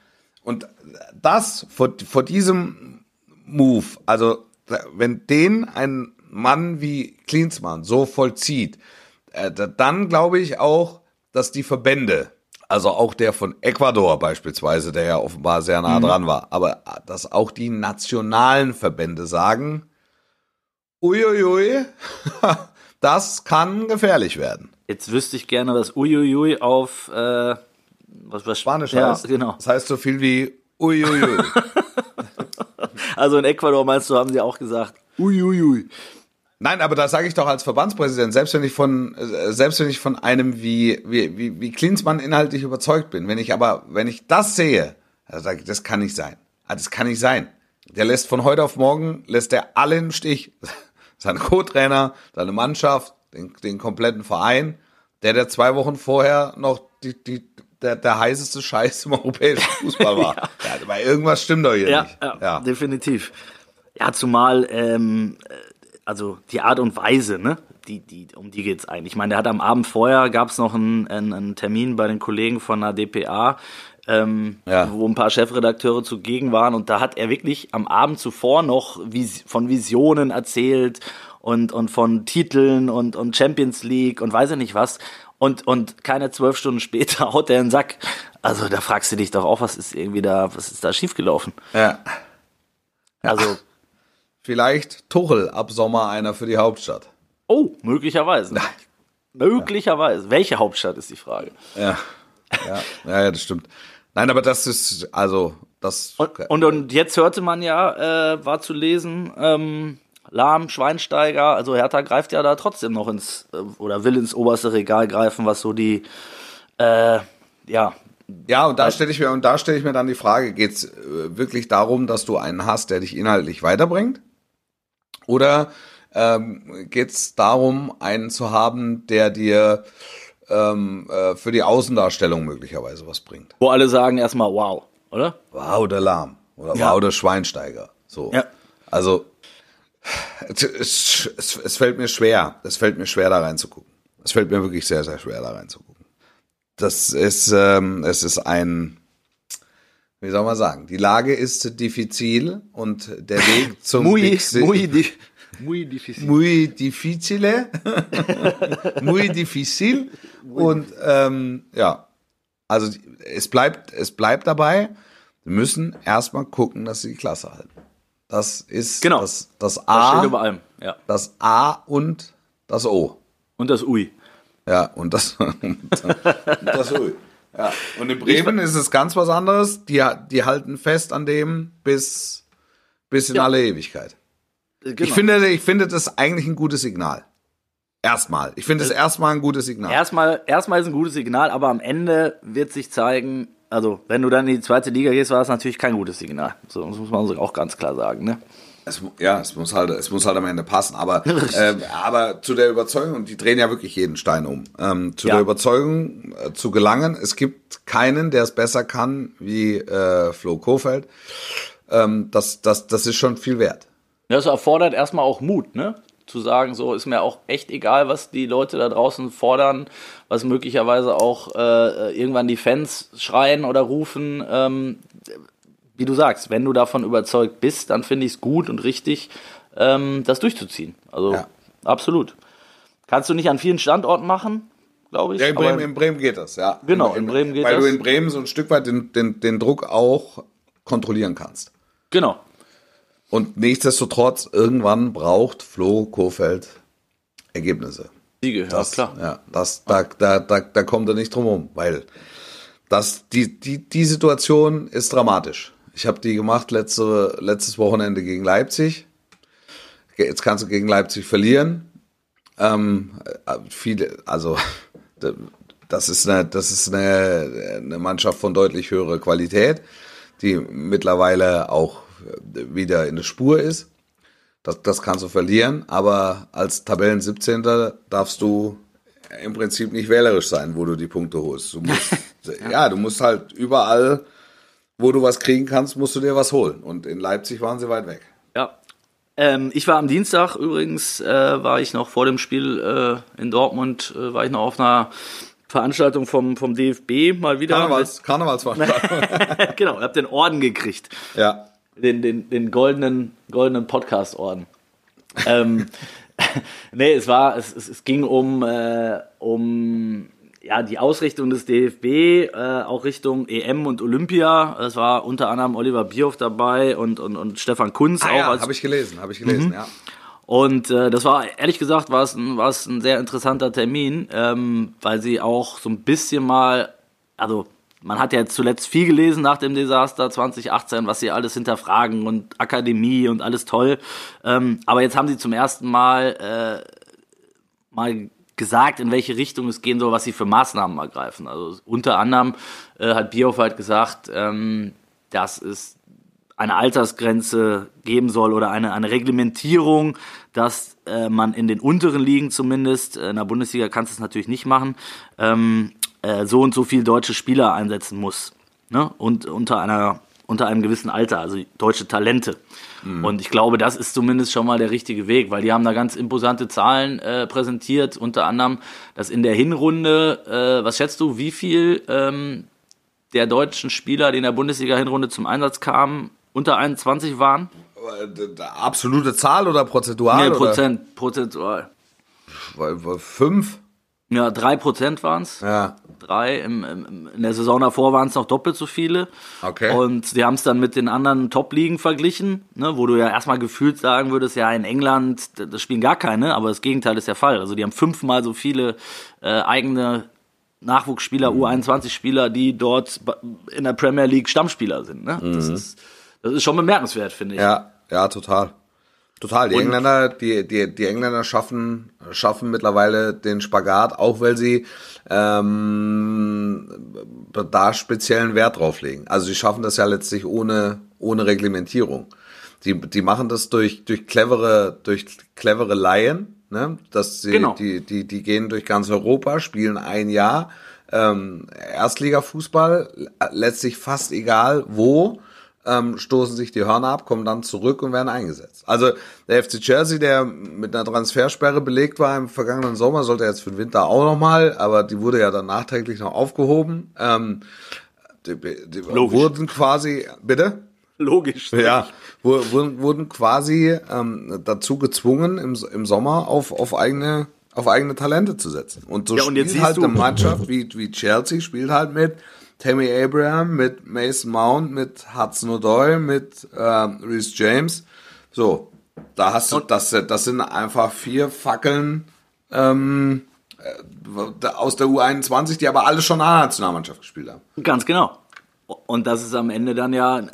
Und das vor, vor diesem Move, also wenn den ein Mann wie Klinsmann so vollzieht, äh, da- dann glaube ich auch, dass die Verbände, also auch der von Ecuador beispielsweise, der ja offenbar sehr nah dran war, aber dass auch die nationalen Verbände sagen, uiuiui, *laughs* das kann gefährlich werden. Jetzt wüsste ich gerne, was Uiuiui auf äh, was, was Spanisch ja, heißt. genau. Das heißt so viel wie uiuiui. *laughs* Also in Ecuador meinst du, haben sie auch gesagt, Uiuiui. Nein, aber da sage ich doch als Verbandspräsident, selbst wenn ich von, äh, selbst wenn ich von einem wie, wie, wie, wie Klinsmann inhaltlich überzeugt bin, wenn ich aber, wenn ich das sehe, also sag ich, das kann nicht sein. Ah, Das kann nicht sein. Der lässt von heute auf morgen, lässt er alle im Stich. *laughs* Seine Co-Trainer, seine Mannschaft, den, den kompletten Verein, der, der zwei Wochen vorher noch die, die, der, der heißeste Scheiß im europäischen Fußball war. *laughs* ja. aber irgendwas stimmt doch hier Ja, nicht. ja, definitiv. Ja, zumal, ähm, äh, also die Art und Weise, ne? Die, die, um die geht's eigentlich. Ich meine, der hat am Abend vorher, gab's noch einen, einen, einen Termin bei den Kollegen von der DPA, ähm, Ja. wo ein paar Chefredakteure zugegen waren und da hat er wirklich am Abend zuvor noch vis von Visionen erzählt und, und von Titeln und, und Champions League und weiß ich nicht was. Und, und keine zwölf Stunden später *laughs* haut er in den Sack. Also da fragst du dich doch auch, was ist irgendwie da, was ist da schiefgelaufen? Ja. Also, Vielleicht Tuchel ab Sommer einer für die Hauptstadt. oh, möglicherweise. Möglicherweise. Welche Hauptstadt ist die Frage? Ja. Ja, ja, ja, das stimmt. Nein, aber das ist, also, das. Und, und, und jetzt hörte man ja, äh, war zu lesen, ähm, Lahm, Schweinsteiger, also Hertha greift ja da trotzdem noch ins, äh, oder will ins oberste Regal greifen, was so die, äh, ja, ja, und da stelle ich mir, und da stelle ich mir dann die Frage, geht's äh, wirklich darum, dass du einen hast, der dich inhaltlich weiterbringt? Oder ähm, geht's darum, einen zu haben, der dir ähm, äh, für die Außendarstellung möglicherweise was bringt? wo alle sagen erstmal wow, oder? Wow, der Lahm. Oder Ja. wow, der Schweinsteiger. So. Ja. Also, es, es, es fällt mir schwer. Es fällt mir schwer, da reinzugucken. Es fällt mir wirklich sehr, sehr schwer, da reinzugucken. Das ist, ähm, es ist ein, wie soll man sagen, die Lage ist diffizil und der Weg *laughs* zum Muy, Si- muy, di *laughs* muy difícil. muy difficile, *laughs* muy difícil und ähm, ja, also es bleibt, es bleibt dabei. Wir müssen erstmal gucken, dass sie die Klasse halten. Das ist Genau. das, das Das A, steht über allem, ja. das A und das O. Und das Ui. Ja, und das, und das O. Ja. Und in Bremen ist es ganz was anderes. Die, die halten fest an dem bis, bis in Ja. alle Ewigkeit. Genau. Ich finde, ich finde das eigentlich ein gutes Signal. Erstmal. Ich finde es erstmal ein gutes Signal. Erstmal, erstmal ist ein gutes Signal, aber am Ende wird sich zeigen, also wenn du dann in die zweite Liga gehst, war das natürlich kein gutes Signal. So, das muss man auch ganz klar sagen. Ne? Es, ja, es muss halt, es muss halt am Ende passen. Aber, *laughs* äh, aber zu der Überzeugung, und die drehen ja wirklich jeden Stein um, ähm, zu Ja. der Überzeugung äh, zu gelangen, es gibt keinen, der es besser kann wie äh, Flo Kofeld. Ähm, das, das, das ist schon viel wert. Das erfordert erstmal auch Mut, ne? Zu sagen, so ist mir auch echt egal, was die Leute da draußen fordern, was möglicherweise auch äh, irgendwann die Fans schreien oder rufen. Ähm, wie du sagst, wenn du davon überzeugt bist, dann finde ich es gut und richtig, ähm, das durchzuziehen. Also Ja. absolut. Kannst du nicht an vielen Standorten machen, glaube ich. Ja, in Bremen, in Bremen geht das, ja. Genau, in Bremen geht weil das. du in Bremen so ein Stück weit den, den, den Druck auch kontrollieren kannst. genau. Und nichtsdestotrotz, irgendwann braucht Flo Kofeld Ergebnisse. Siege, Das, ja klar. Ja, das, da, da, da, da kommt er nicht drum rum, weil das, die, die, die Situation ist dramatisch. Ich habe die gemacht letzte, letztes Wochenende gegen Leipzig. Jetzt kannst du gegen Leipzig verlieren. Ähm, äh, viele, also das ist eine, das ist eine, eine Mannschaft von deutlich höherer Qualität, die mittlerweile auch wieder in der Spur ist. Das, das kannst du verlieren, aber als Tabellen 17. darfst du im Prinzip nicht wählerisch sein, wo du die Punkte holst. Du musst, ja. *laughs* ja, du musst halt überall, wo du was kriegen kannst, musst du dir was holen. Und in Leipzig waren sie weit weg. Ja. Ähm, ich war am Dienstag übrigens, äh, war ich noch vor dem Spiel äh, in Dortmund, äh, war ich noch auf einer Veranstaltung vom, vom DFB mal wieder. Karnevals, Karnevalsveranstaltung. *laughs* genau, ich habe den Orden gekriegt. Ja. Den, den, den goldenen, goldenen Podcast-Orden. ähm, *laughs* nee, es war, es, es, es ging um, äh, um ja, die Ausrichtung des DFB, äh, auch Richtung EM und Olympia. Es war unter anderem Oliver Bierhoff dabei und, und, und Stefan Kunz ah, auch. Ja, habe ich gelesen, habe ich gelesen, mhm. ja. Und äh, das war, ehrlich gesagt, war es ein, war es ein sehr interessanter Termin, ähm, weil sie auch so ein bisschen mal, also man hat ja zuletzt viel gelesen nach dem Desaster 2018, was sie alles hinterfragen und Akademie und alles toll. Ähm, aber jetzt haben sie zum ersten Mal äh, mal gesagt, in welche Richtung es gehen soll, was sie für Maßnahmen ergreifen. Also unter anderem äh, hat Bierhoff halt gesagt, ähm, dass es eine Altersgrenze geben soll oder eine, eine Reglementierung, dass äh, man in den unteren Ligen zumindest, äh, in der Bundesliga kannst du es natürlich nicht machen, ähm, äh, so und so viel deutsche Spieler einsetzen muss. Ne? Und unter einer unter einem gewissen Alter, also deutsche Talente. Mhm. Und ich glaube, das ist zumindest schon mal der richtige Weg, weil die haben da ganz imposante Zahlen äh, präsentiert, unter anderem, dass in der Hinrunde, äh, was schätzt du, wie viel ähm, der deutschen Spieler, die in der Bundesliga-Hinrunde zum Einsatz kamen, unter 21 waren? Absolute Zahl oder prozentual? Nee, Prozent, oder? prozentual. Fünf? Ja, drei Prozent waren es. Ja. Drei. Im, im, in der Saison davor waren es noch doppelt so viele. Okay. Und sie haben es dann mit den anderen Top-Ligen verglichen, ne, wo du ja erstmal gefühlt sagen würdest, ja, in England, das spielen gar keine, aber das Gegenteil ist der Fall. Also die haben fünfmal so viele äh, eigene Nachwuchsspieler, mhm. U21-Spieler, die dort in der Premier League Stammspieler sind. Ne? Mhm. Das, ist, das ist schon bemerkenswert, finde ich. Ja, ja, total. Total. Die und Engländer, die, die, die Engländer schaffen, schaffen mittlerweile den Spagat, auch weil sie ähm, da speziellen Wert drauf legen. Also sie schaffen das ja letztlich ohne, ohne Reglementierung. Die, die machen das durch, durch clevere, durch clevere Laien, ne? Dass sie, genau. die, die, die gehen durch ganz Europa, spielen ein Jahr, ähm, Erstligafußball, letztlich fast egal wo ähm, stoßen sich die Hörner ab, kommen dann zurück und werden eingesetzt. Also der FC Chelsea, der mit einer Transfersperre belegt war im vergangenen Sommer, sollte jetzt für den Winter auch nochmal, aber die wurde ja dann nachträglich noch aufgehoben. Ähm, die, die wurden quasi, bitte? Logisch. Ja, wurden, wurden quasi ähm, dazu gezwungen, im, im Sommer auf, auf eigene auf eigene Talente zu setzen. Und so ja, und spielt halt eine Mannschaft wie, wie Chelsea, spielt halt mit Tammy Abraham, mit Mason Mount, mit Hudson O'Doy, mit äh, Reese James. So, da hast du, das, das sind einfach vier Fackeln ähm, äh, aus der U21, die aber alle schon A-Nationalmannschaft gespielt haben. Ganz genau. Und das ist am Ende dann ja äh,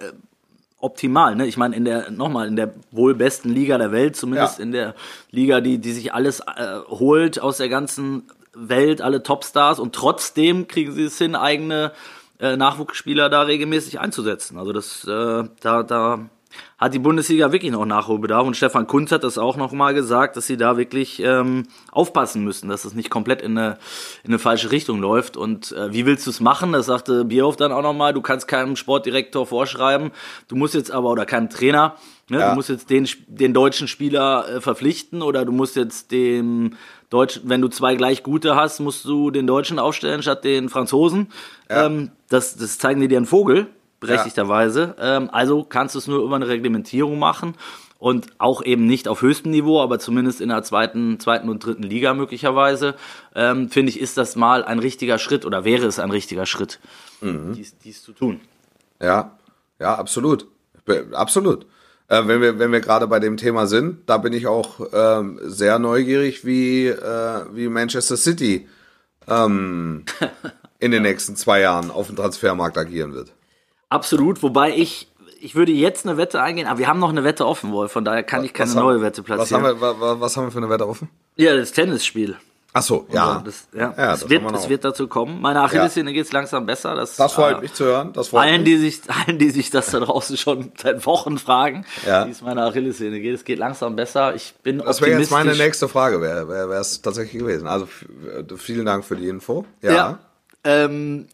optimal. Ne? Ich meine, in der, nochmal, in der wohl besten Liga der Welt, zumindest ja. in der Liga, die, die sich alles äh, holt aus der ganzen Welt, alle Topstars und trotzdem kriegen sie es hin, eigene äh, Nachwuchsspieler da regelmäßig einzusetzen. Also das, äh, da, da hat die Bundesliga wirklich noch Nachholbedarf und Stefan Kunz hat das auch noch mal gesagt, dass sie da wirklich ähm, aufpassen müssen, dass es nicht komplett in eine, in eine falsche Richtung läuft. Und äh, wie willst du es machen? Das sagte Bierhoff dann auch noch mal. Du kannst keinem Sportdirektor vorschreiben, du musst jetzt aber oder keinem Trainer, ne, ja. du musst jetzt den den deutschen Spieler äh, verpflichten oder du musst jetzt dem Deutsch, wenn du zwei gleich gute hast, musst du den Deutschen aufstellen statt den Franzosen. Ja. Ähm, das, das zeigen die dir einen Vogel, berechtigterweise. Ja. Ähm, also kannst du es nur über eine Reglementierung machen und auch eben nicht auf höchstem Niveau, aber zumindest in der zweiten, zweiten und dritten Liga möglicherweise, ähm, finde ich, ist das mal ein richtiger Schritt oder wäre es ein richtiger Schritt, mhm. dies, dies zu tun. Ja, ja, absolut. Absolut. Äh, wenn wir, wenn wir gerade bei dem Thema sind, da bin ich auch ähm, sehr neugierig, wie, äh, wie Manchester City ähm, *laughs* in den nächsten zwei Jahren auf dem Transfermarkt agieren wird. Absolut, wobei ich, ich würde jetzt eine Wette eingehen, aber wir haben noch eine Wette offen, Wolf, von daher kann ich keine was neue Wette platzieren. Was haben, wir, was, was haben wir für eine Wette offen? Ja, das Tennisspiel. Ach so, ja. Das, ja, Ja, es, wird, wir es wird dazu kommen. Meiner Achillessehne geht's langsam besser. Das, Das freut äh, mich zu hören. Das freut Allen mich. die, sich, *laughs* allen, die sich das da draußen schon seit Wochen fragen, Ja. wie es meiner Achillessehne geht. Es geht langsam besser. Ich bin Das wäre jetzt meine nächste Frage, wäre wäre es tatsächlich gewesen. Also äh, vielen Dank für die Info. Ja. Ja. Ähm,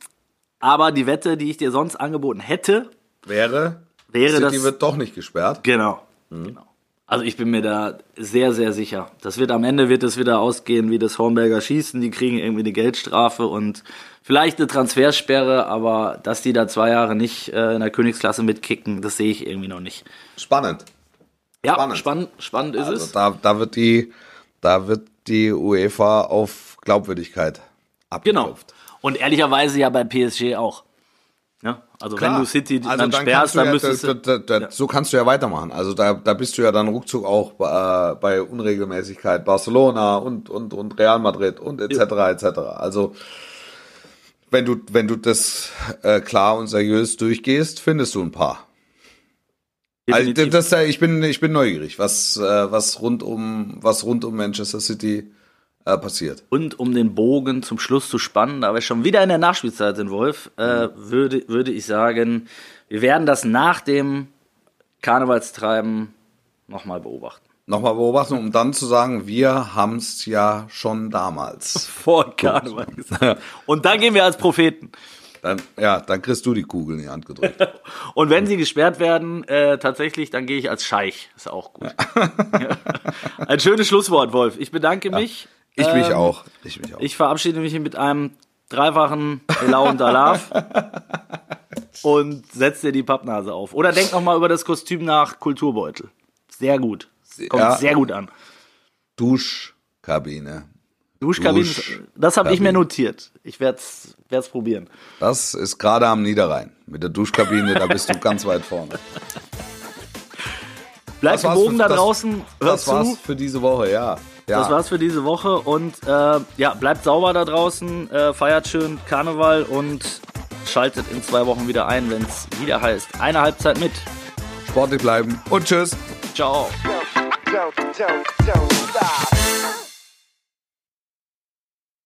aber die Wette, die ich dir sonst angeboten hätte, Wäre, Wäre City das- wird doch nicht gesperrt. Genau. genau. Also ich bin mir da sehr, sehr sicher. Das wird am Ende wird es wieder ausgehen wie das Hornberger Schießen. Die kriegen irgendwie eine Geldstrafe und vielleicht eine Transfersperre, aber dass die da zwei Jahre nicht äh, in der Königsklasse mitkicken, das sehe ich irgendwie noch nicht. Spannend. Ja, Spannend. spannend, spannend, ist Also es. da, da wird die, da wird die UEFA auf Glaubwürdigkeit Genau. abgeklopft. Und ehrlicherweise ja bei PSG auch. Ja, also wenn du City also dann, dann sperrst, dann ja, müsstest da, da, da, So kannst du ja weitermachen. Also da, da bist du ja dann ruckzuck auch bei, bei Unregelmäßigkeit Barcelona und, und, und Real Madrid und etc. etc. Also wenn du, wenn du das äh, klar und seriös durchgehst, findest du ein paar. Also Definitiv. das, das, ich bin ich bin neugierig, was äh, was rund um was rund um Manchester City äh, passiert. Und um den Bogen zum Schluss zu spannen, da wir schon wieder in der Nachspielzeit sind, Wolf, äh, würde, würde ich sagen, wir werden das nach dem Karnevalstreiben nochmal beobachten. Nochmal beobachten, um dann zu sagen, wir haben's ja schon damals. *laughs* Vor Karneval gesagt. Und dann gehen wir als Propheten. Dann, ja, dann kriegst du die Kugel in die Hand gedrückt. *laughs* Und wenn sie gesperrt werden, äh, tatsächlich, dann gehe ich als Scheich. Ist auch gut. *laughs* Ein schönes Schlusswort, Wolf. Ich bedanke mich. Ich mich Ähm, auch. Ich mich auch. Ich verabschiede mich mit einem dreifachen Elau und Alaf *laughs* und setz dir die Pappnase auf. Oder denk noch mal über das Kostüm nach Kulturbeutel. Sehr gut. Kommt Ja. sehr gut an. Duschkabine. Duschkabine, Dusch- das habe ich mir notiert. Ich werde es probieren. Das ist gerade am Niederrhein. Mit der Duschkabine, da bist du ganz weit vorne. Gewogen für- da das- draußen, hört Das war's zu. für diese Woche, ja. Ja. Das war's für diese Woche und äh, ja, bleibt sauber da draußen, äh, feiert schön Karneval und schaltet in zwei Wochen wieder ein, wenn es wieder heißt, eine Halbzeit mit. Sportlich bleiben und tschüss. Ciao. don't, don't, don't stop.